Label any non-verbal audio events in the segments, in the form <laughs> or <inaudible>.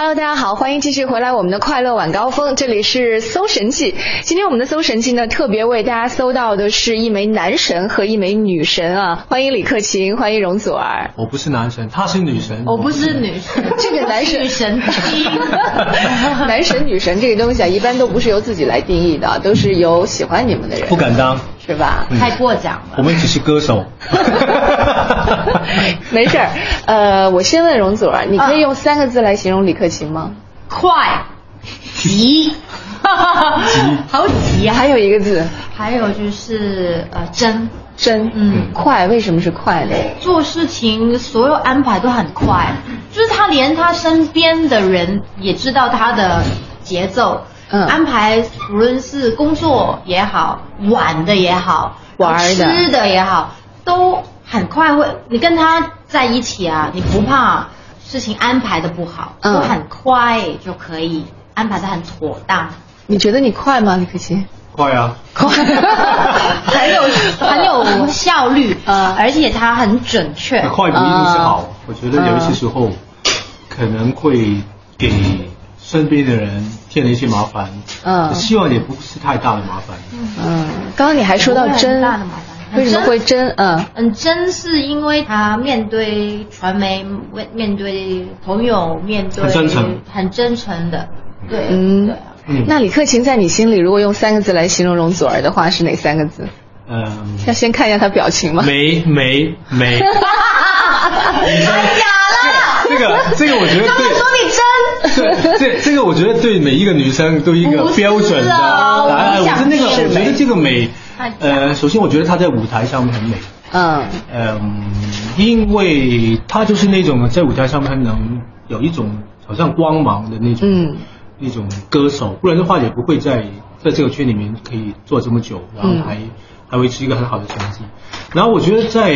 Hello，大家好，欢迎继续回来我们的快乐晚高峰，这里是搜神器。今天我们的搜神器呢，特别为大家搜到的是一枚男神和一枚女神啊！欢迎李克勤，欢迎容祖儿。我不是男神，她是女神。我不是女神，<laughs> 这个男神女神第一。<laughs> 男神女神这个东西啊，一般都不是由自己来定义的，都是由喜欢你们的人。不敢当，是吧？太过奖了。我们只是歌手。<laughs> 没事儿，呃，我先问容祖儿，你可以用三个字来形容李克勤吗？快，急，<laughs> 好急啊！还有一个字，还有就是呃真真，嗯快，为什么是快呢？做事情所有安排都很快，就是他连他身边的人也知道他的节奏，嗯安排无论是工作也好，玩的也好，玩儿的吃的也好，都很快会。你跟他在一起啊，你不怕事情安排的不好，嗯都很快就可以安排的很妥当。你觉得你快吗，李克勤？快啊！快，<laughs> 很有很有效率，嗯而且他很准确。快不一定是好，啊我觉得有一些时候可能会给身边的人添了一些麻烦。嗯希望也不是太大的麻烦。嗯，刚刚你还说到真大的麻烦，为什么会真？嗯嗯，真是因为他面对传媒、面面对朋友、面对很真诚很真诚的，对，嗯对啊。嗯那李克勤在你心里，如果用三个字来形容容祖儿的话，是哪三个字？嗯，要先看一下他表情吗？美美美。<laughs> 这个这个我觉得他们对。说你真，这这这个我觉得对每一个女生都一个标准的啊答案。我是那个，我觉得这个美，呃，首先我觉得她在舞台上面很美。嗯嗯，因为她就是那种在舞台上面能有一种好像光芒的那种，嗯那种歌手，不然的话也不会在在这个圈里面可以做这么久，然后还、还维持一个很好的成绩。然后我觉得在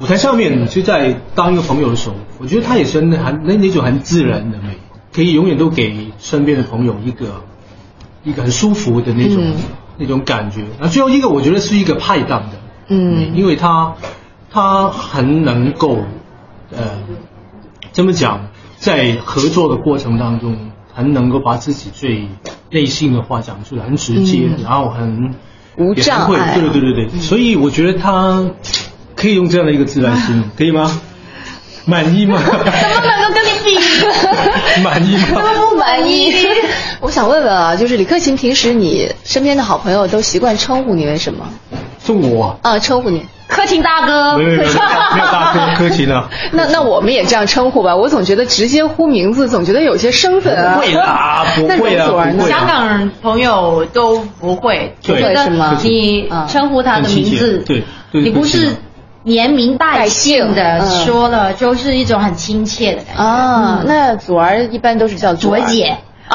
舞台上面，就在当一个朋友的时候，我觉得他也是很很那那种很自然的美，可以永远都给身边的朋友一个一个很舒服的那种、嗯那种感觉。那最后一个，我觉得是一个派档的。嗯因为他他很能够，呃，这么讲，在合作的过程当中，很能够把自己最内心的话讲出来，很直接，嗯然后很无也很会障碍对对对对对，所以我觉得他可以用这样的一个字来形容，<laughs> 可以吗？满意吗？怎么能够跟你比？满意吗？不满意。我想问问啊，就是李克勤，平时你身边的好朋友都习惯称呼你为什么？是我，啊，称呼你。柯勤大哥，没有没有没有大哥柯勤啊，<laughs> 那那我们也这样称呼吧。我总觉得直接呼名字，总觉得有些生分啊。不会啦不那会啊。香港人朋友都不会，对觉得是吗？你嗯称呼他的名字，对对你不是连名带姓的说了，就是一种很亲切的感觉。啊，那祖儿一般都是叫祖儿卓姐，<laughs> <laughs>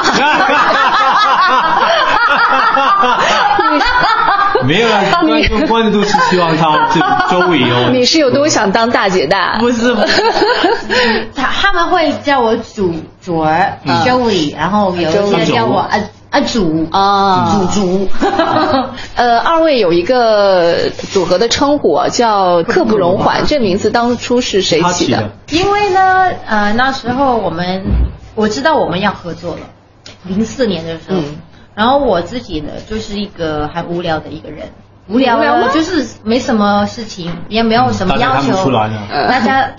<laughs> 没有啊，观众观众都是希望他就周围哦。<laughs> 你是有多想当大姐大？不是不是，<laughs> 他他们会叫我祖卓儿嗯 Joey，然后有一些叫我阿阿祖啊祖祖。呃，二位有一个组合的称呼啊，叫“刻不容缓”，这名字当初是谁起的他起的？，因为呢，呃，那时候我们我知道我们要合作了，零四年的时候，嗯然后我自己呢就是一个很无聊的一个人，无聊无聊就是没什么事情，也没有什么要求，大家。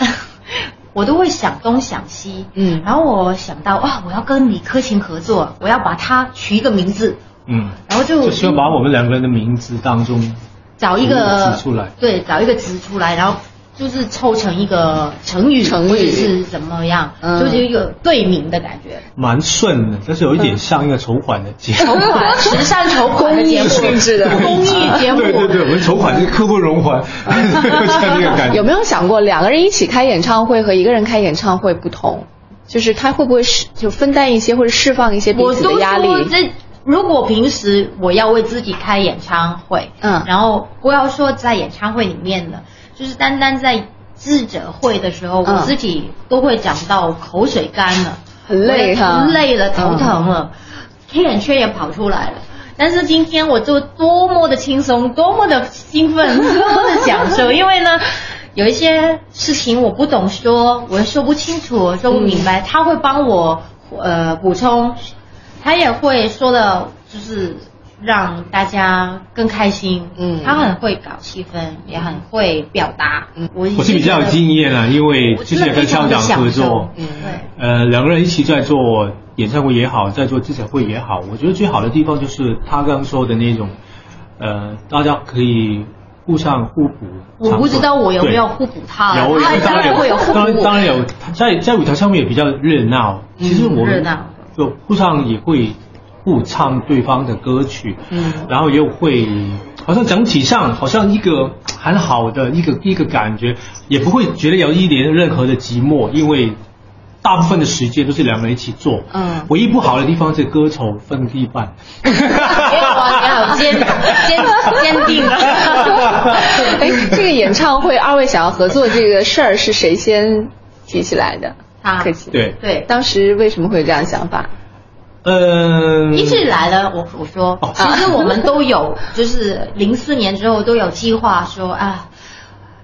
我都会想东想西，嗯。然后我想到哇，我要跟李克勤合作，我要把他取一个名字，嗯，然后就就希望把我们两个人的名字当中，找一个词出来。对，找一个词出来，然后就是凑成一个成语，成语是怎么样，嗯就是一个对名的感觉。蛮顺的，但是有一点像一个筹款的节目。<laughs> 筹款，慈善筹款的节目，公益性质的公益节目，对对对，我们筹款是刻不容缓，<laughs> 像这个感觉。<laughs> 有没有想过两个人一起开演唱会和一个人开演唱会不同？就是他会不会释就分担一些或者释放一些彼此的压力？说这。如果平时我要为自己开演唱会，嗯然后不要说在演唱会里面的，就是单单在智者会的时候，嗯。我自己都会讲到口水干了，很累哈。我累了，头疼了，黑眼圈也跑出来了。但是今天我就多么的轻松，多么的兴奋，<laughs> 多么的享受，因为呢，有一些事情我不懂说，我说不清楚，说不明白，他会帮我呃补充，他也会说的，就是让大家更开心。嗯，他很会搞气氛，也很会表达。嗯，我我是比较有经验啊，因为之前跟校长合作，嗯，对，呃，两个人一起在做演唱会也好，在做记者会也好，我觉得最好的地方就是他刚刚说的那种，呃，大家可以。互相互补，我不知道我有没有互补他，有，当然会有，当然当然有。在在舞台上面也比较热闹，其实我们就互相也会互唱对方的歌曲，嗯，然后又会好像整体上好像一个很好的一个一个感觉，也不会觉得有一点任何的寂寞，因为。大部分的时间都是两个人一起做，嗯，唯一不好的地方是歌手分一半。你好坚坚坚定啊！<laughs> 哎，这个演唱会二位想要合作这个事儿是谁先提起来的？他客气。对对，当时为什么会有这样想法？嗯，一直来了，我我说，其实我们都有，就是零四年之后都有计划说啊。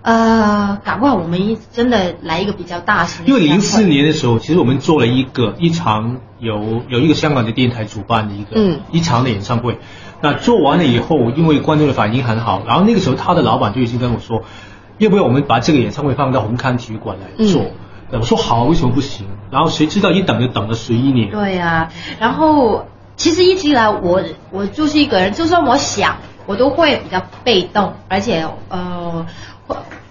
呃，搞不好我们一真的来一个比较大型。因为零四年的时候，其实我们做了一个一场有有一个香港的电台主办的一个嗯一场的演唱会。那做完了以后，因为观众的反应很好，然后那个时候他的老板就已经跟我说，要不要我们把这个演唱会放到红磡体育馆来做？我说好，为什么不行？然后谁知道一等就等了十一年。对呀，然后其实一直以来我我就是一个人，就算我想，我都会比较被动，而且呃。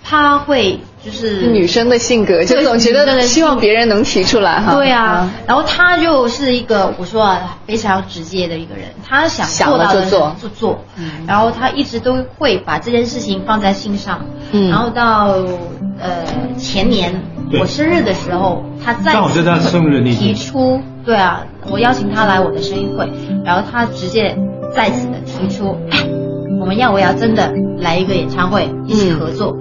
他会就是女生的性格，就总觉得希望别人能提出来哈。对啊，然后他就是一个我说啊非常直接的一个人，他想做到的做就做，然后他一直都会把这件事情放在心上。嗯，然后到呃前年我生日的时候，他再提出，对啊，我邀请他来我的生日会，然后他直接再次的提出，我们要不要真的来一个演唱会，一起合作。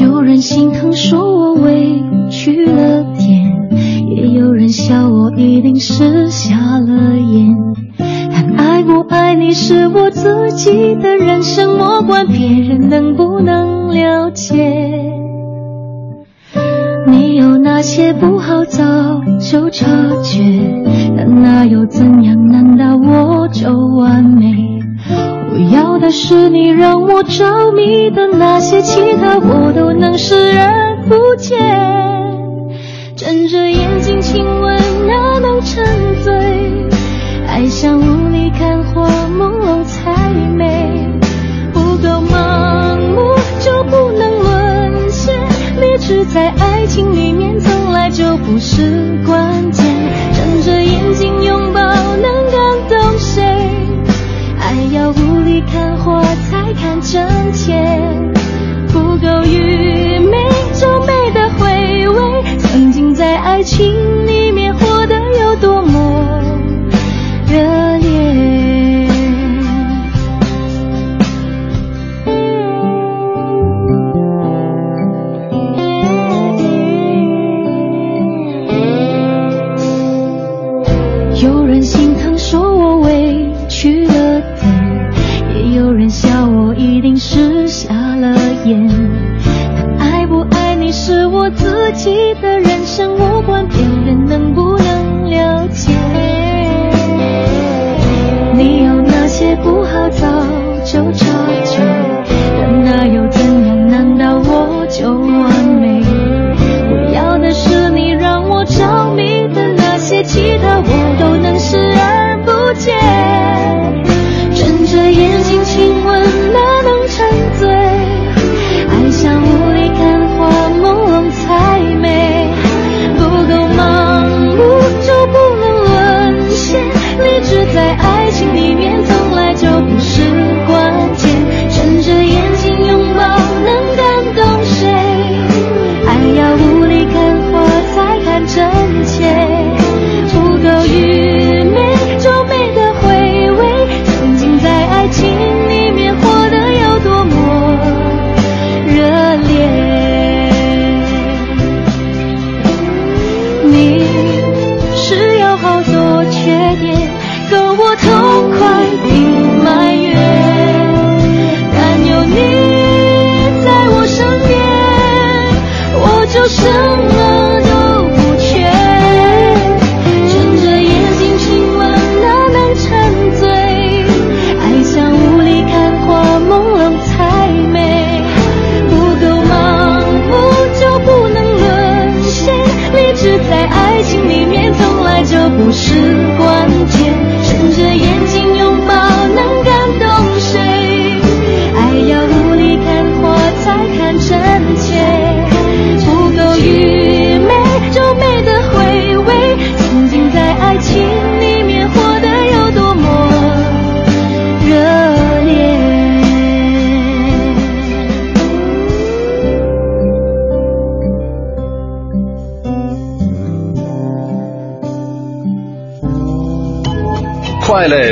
有人心疼说我委屈了点，也有人笑我一定是瞎了眼。但爱不爱你是我自己的人生，莫管别人能不能了解。切不好早就察觉，但那又怎样？难道我就完美？我要的是你让我着迷的那些，其他我都能视而不见。睁着眼睛亲吻哪能沉醉？爱像雾里看花，朦胧才美。不够盲目就不能沦陷，理智在爱情里面就不是关键。睁着眼睛拥抱能感动谁？爱要雾里看花才看真切，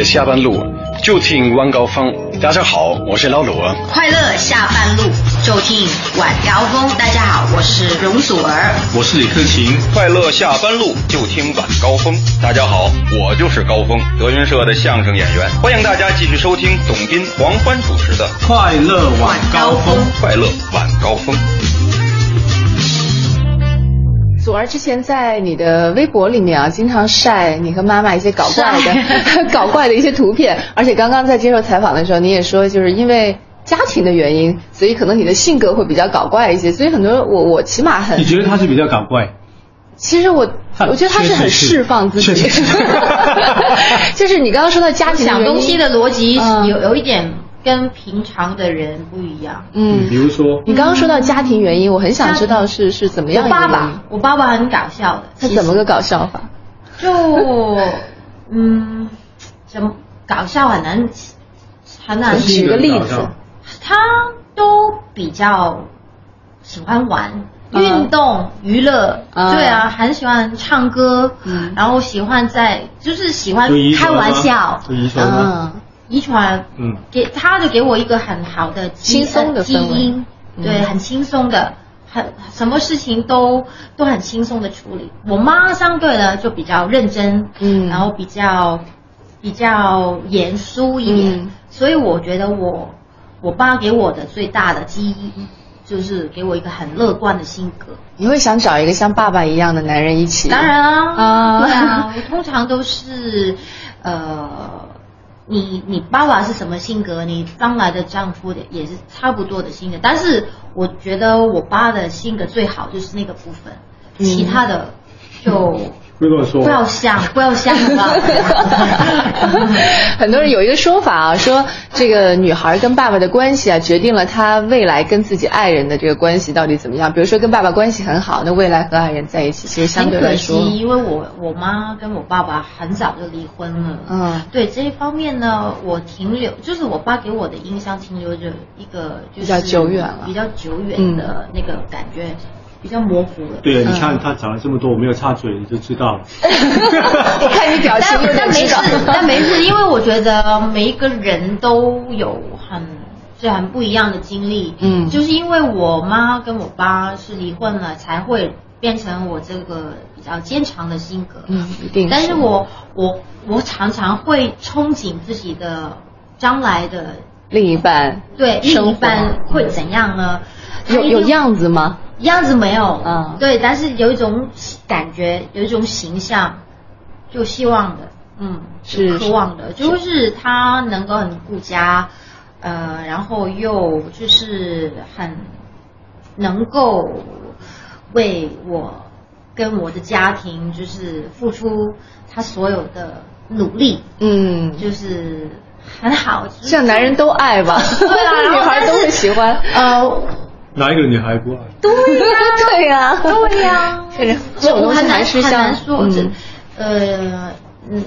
下班路，就听晚高峰。大家好，我是老罗。快乐下班路，就听晚高峰。大家好，我是容祖儿。我是李克勤。快乐下班路，就听晚高峰。大家好，我就是高峰，德云社的相声演员。欢迎大家继续收听董斌、黄欢主持的《快乐晚高峰》。快乐晚高峰。祖儿之前在你的微博里面啊，经常晒你和妈妈一些搞怪的、<laughs> 搞怪的一些图片，而且刚刚在接受采访的时候，你也说，就是因为家庭的原因，所以可能你的性格会比较搞怪一些，所以很多我我起码很。你觉得他是比较搞怪？其实我我觉得他是很释放自己，<laughs> 就是你刚刚说到家庭想东西的逻辑有有一点。跟平常的人不一样。嗯，比如说，你刚刚说到家庭原因，我很想知道是是怎么样。我爸爸，我爸爸很搞笑的。他怎么个搞笑法？就嗯，怎么搞笑很难很难举个例子。他都比较喜欢玩运动娱乐，对啊，很喜欢唱歌，然后喜欢在就是喜欢开玩笑，嗯。遗传，嗯，给他就给我一个很好的轻松的基因，对，很轻松的，很什么事情都都很轻松的处理。我妈相对呢就比较认真，嗯，然后比较比较严肃一点，所以我觉得我我爸给我的最大的基因就是给我一个很乐观的性格。你会想找一个像爸爸一样的男人一起？当然啊，啊，对啊，我通常都是呃。你你爸爸是什么性格？你将来的丈夫也是差不多的性格，但是我觉得我爸的性格最好就是那个部分，其他的就。不要说，不要想，不要想了。<laughs> 很多人有一个说法啊，说这个女孩跟爸爸的关系啊，决定了她未来跟自己爱人的这个关系到底怎么样。比如说跟爸爸关系很好，那未来和爱人在一起，其实相对来说，因为我我妈跟我爸爸很早就离婚了。嗯，对这一方面呢，我停留就是我爸给我的印象停留着一个就是比较久远了，比较久远的那个感觉。比较模糊了。对，你看他讲了这么多，我没有插嘴，你就知道了。我 <laughs> 看你表情有点知道。<laughs> 但没事，因为我觉得每一个人都有很是很不一样的经历。嗯。就是因为我妈跟我爸是离婚了，才会变成我这个比较坚强的性格。嗯，一定。但是我我我常常会憧憬自己的将来的另一半。对，另一半会怎样呢？有有样子吗？样子没有，嗯，对，但是有一种感觉，有一种形象，就希望的，嗯，是渴望的，就是他能够很顾家，呃，然后又就是很能够为我跟我的家庭就是付出他所有的努力，嗯，就是很好，像男人都爱吧，对啊，<laughs> 女孩都会喜欢，呃。哪一个女孩不爱？对呀，对呀，对呀。这种东西很难说。嗯呃嗯，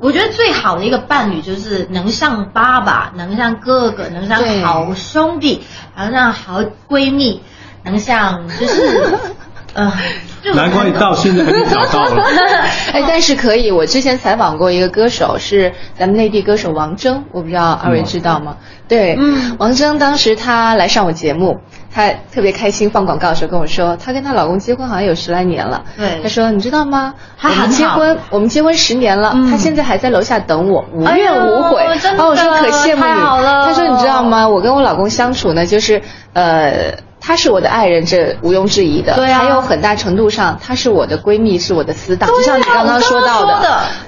我觉得最好的一个伴侣就是能像爸爸，能像哥哥，能像好兄弟，能像好闺蜜，能像就是。嗯，<laughs> 难怪你到现在还没找到了。<laughs> 哎，但是可以，我之前采访过一个歌手，是咱们内地歌手王铮，我不知道二位知道吗？对，嗯，王铮当时他来上我节目，他特别开心，放广告的时候跟我说，她跟她老公结婚好像有十来年了。对，他说你知道吗？我们结婚，我们结婚十年了，他现在还在楼下等我，无怨无悔。然后我说可羡慕你。他说你知道吗？我跟我老公相处呢，就是呃。她是我的爱人，这毋庸置疑的。对啊，还有很大程度上，她是我的闺蜜，是我的死党。就像你刚刚说到的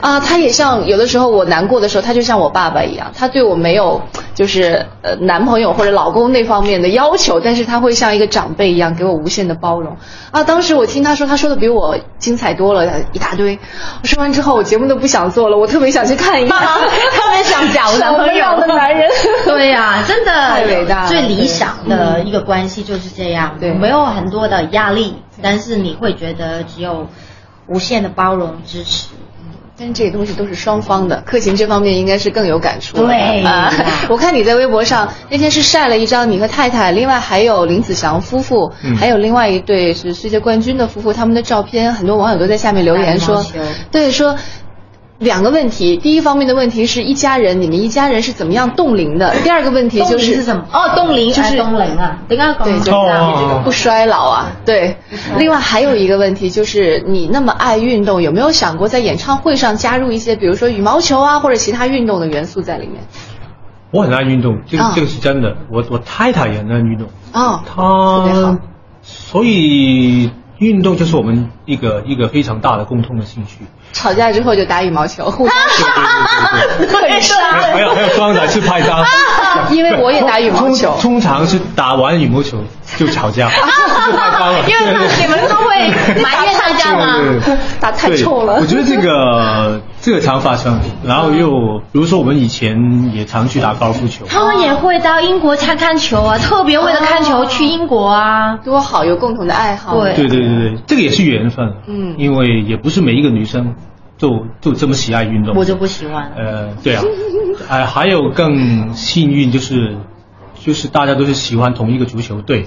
啊，她也像有的时候我难过的时候，她就像我爸爸一样，她对我没有，就是呃男朋友或者老公那方面的要求，但是她会像一个长辈一样给我无限的包容啊。当时我听她说，她说的比我精彩多了，一大堆。我说完之后，我节目都不想做了，我特别想去看一看，<laughs> 特别想找男朋友的男人。<laughs> 对呀，真的太伟大，最理想的一个关系就是这样，对，没有很多的压力，但是你会觉得只有无限的包容支持。但这些东西都是双方的，克勤这方面应该是更有感触。对啊，<laughs> 我看你在微博上那天是晒了一张你和太太，另外还有林子祥夫妇，还有另外一对是世界冠军的夫妇他们的照片，很多网友都在下面留言说，对说。两个问题，第一方面的问题是一家人，你们一家人是怎么样冻龄的？<laughs> 第二个问题就是什么？哦，冻龄就是冻龄啊，对，就是不衰老啊。对。另外还有一个问题就是，你那么爱运动，有没有想过在演唱会上加入一些，比如说羽毛球啊，或者其他运动的元素在里面？我很爱运动，这个这个是真的。我我太太也很爱运动。哦。她，所以运动就是我们一个一个非常大的共通的兴趣。吵架之后就打羽毛球，互相很帅。还有还有双打去拍照，<laughs> 因为我也打羽毛球。通常是打完羽毛球就吵架。<laughs> <laughs> 因为你们都会埋怨大家吗？<laughs> 打太臭了。我觉得这个这个常发生，然后又比如说我们以前也常去打高尔夫球。他们也会到英国看看球啊，特别为了看球去英国啊，多好，有共同的爱好。对对对对对，这个也是缘分。嗯，因为也不是每一个女生。就就这么喜爱运动，我就不喜欢。呃，对啊，哎，还有更幸运就是，就是大家都是喜欢同一个足球队。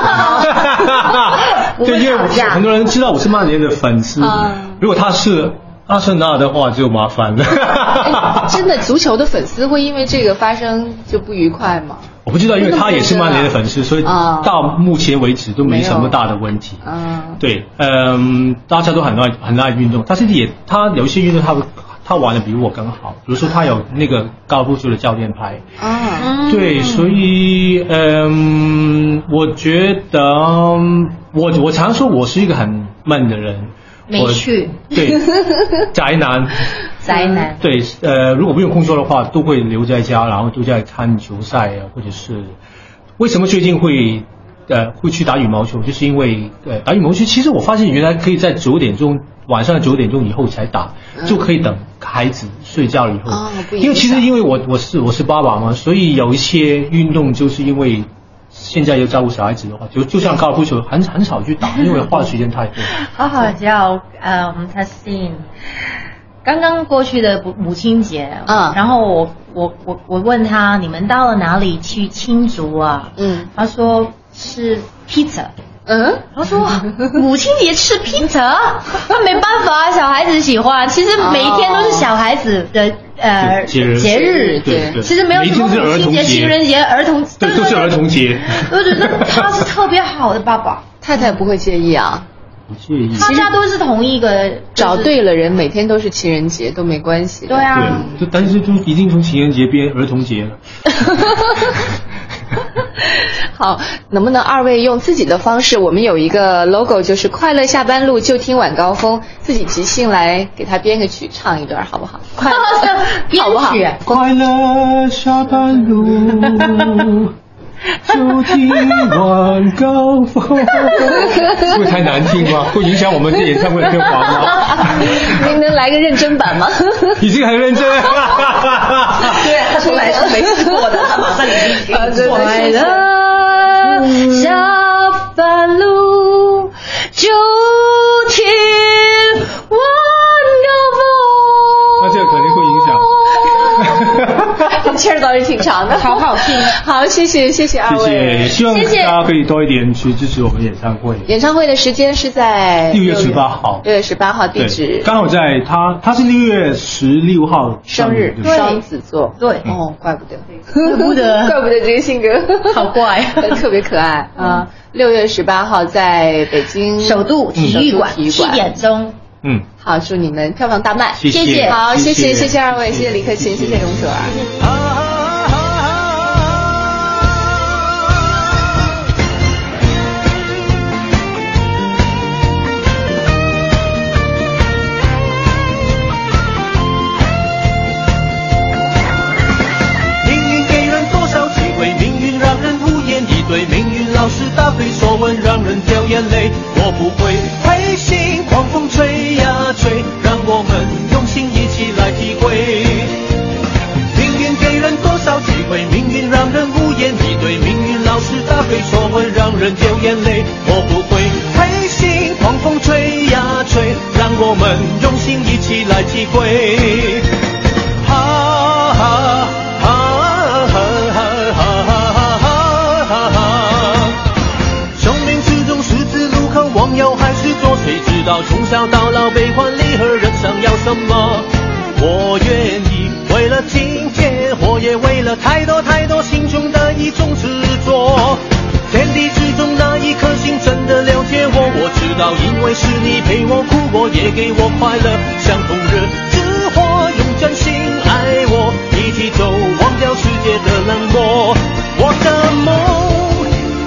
<laughs> 对，因为很多人知道我是曼联的粉丝，如果他是阿森纳的话就麻烦了。<laughs> 真的，足球的粉丝会因为这个发生就不愉快吗？我不知道，因为他也是曼联的粉丝，所以到目前为止都没什么大的问题。嗯，对，嗯，大家都很爱很爱运动，但是也他有一些运动他他玩的比我更好，比如说他有那个高尔夫球的教练牌。啊，对，所以嗯，我觉得我我常说我是一个很闷的人。没趣，对，<laughs> 宅男，宅男，对，呃，如果不用工作的话，都会留在家，然后都在看球赛啊，或者是为什么最近会呃会去打羽毛球？就是因为呃打羽毛球，其实我发现原来可以在九点钟晚上九点钟以后才打，就可以等孩子睡觉了以后。因为其实因为我我是我是爸爸嘛，所以有一些运动就是因为。现在要照顾小孩子的话，就就像高尔夫球，很很少去打，因为花的时间太多。<laughs> 好好叫呃，我们 testing。刚刚过去的母亲节，嗯，然后我我我我问他，你们到了哪里去庆祝啊？嗯，他说是 pizza。嗯，他说 <laughs> 母亲节吃披萨，那没办法，小孩子喜欢。其实每一天都是小孩子的呃节日，对，其实没有什么母亲节、情人节、儿童，对，都是儿童节。我觉得他是特别好的爸爸，太太不会介意啊，不介意。大家都是同一个，找对了人，每天都是情人节都没关系。对啊，对，但是就已经从情人节变儿童节了。<laughs> <laughs> 好，能不能二位用自己的方式？我们有一个 logo，就是快乐下班路就听晚高峰，自己即兴来给他编个曲，唱一段好不好？快乐 <laughs> 好不好？快乐下班路。<laughs> 就听晚高峰，会太难听吗？会影响我们的演唱会的票房吗？您能来个认真版吗？已经很认真。对，他从来是没试过的，他马上已经快乐下班路就气儿倒是挺长的，好好听。好，谢谢谢谢二位，谢谢，希望大家可以多一点去支持我们演唱会。演唱会的时间是在六月十八号，六月十八号地址。刚好在他，他是六月十六号生日，双子座，对，哦，怪不得，怪不得，怪不得这个性格。好怪，<laughs> 特别可爱。啊！六月十八号在北京首都体育馆七点钟。嗯，好，祝你们票房大卖，谢谢，好，谢谢，谢谢。二位，谢谢。李克勤，谢谢容祖儿。从小到老，悲欢离合，人生要什么？我愿意为了金钱，我也为了太多太多心中的一种执着。天地之中那一颗心真的了解我，我知道，因为是你陪我哭过，也给我快乐。相逢热之火，用真心爱我，一起走，忘掉世界的冷漠。我的梦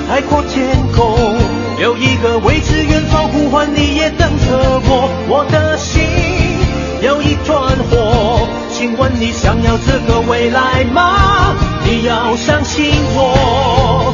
海阔天空，有一个位置远方呼唤，你也等着我。我的心有一团火，请问你想要这个未来吗？你要相信我。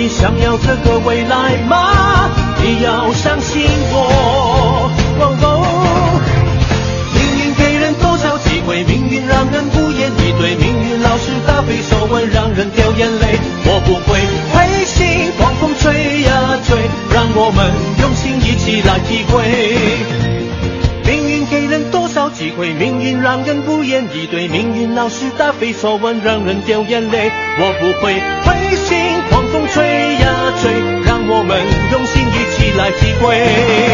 你想要这个未来吗？你要相信我。命运给人多少机会？命运让人无言以对。命运老是答非所问，让人掉眼泪。我不会灰心，狂风吹呀吹，让我们用心一起来体会。命运给人多少机会？命运让人无言以对。命运老是答非所问，让人掉眼泪。我不会灰心，让我们用心一起来体会。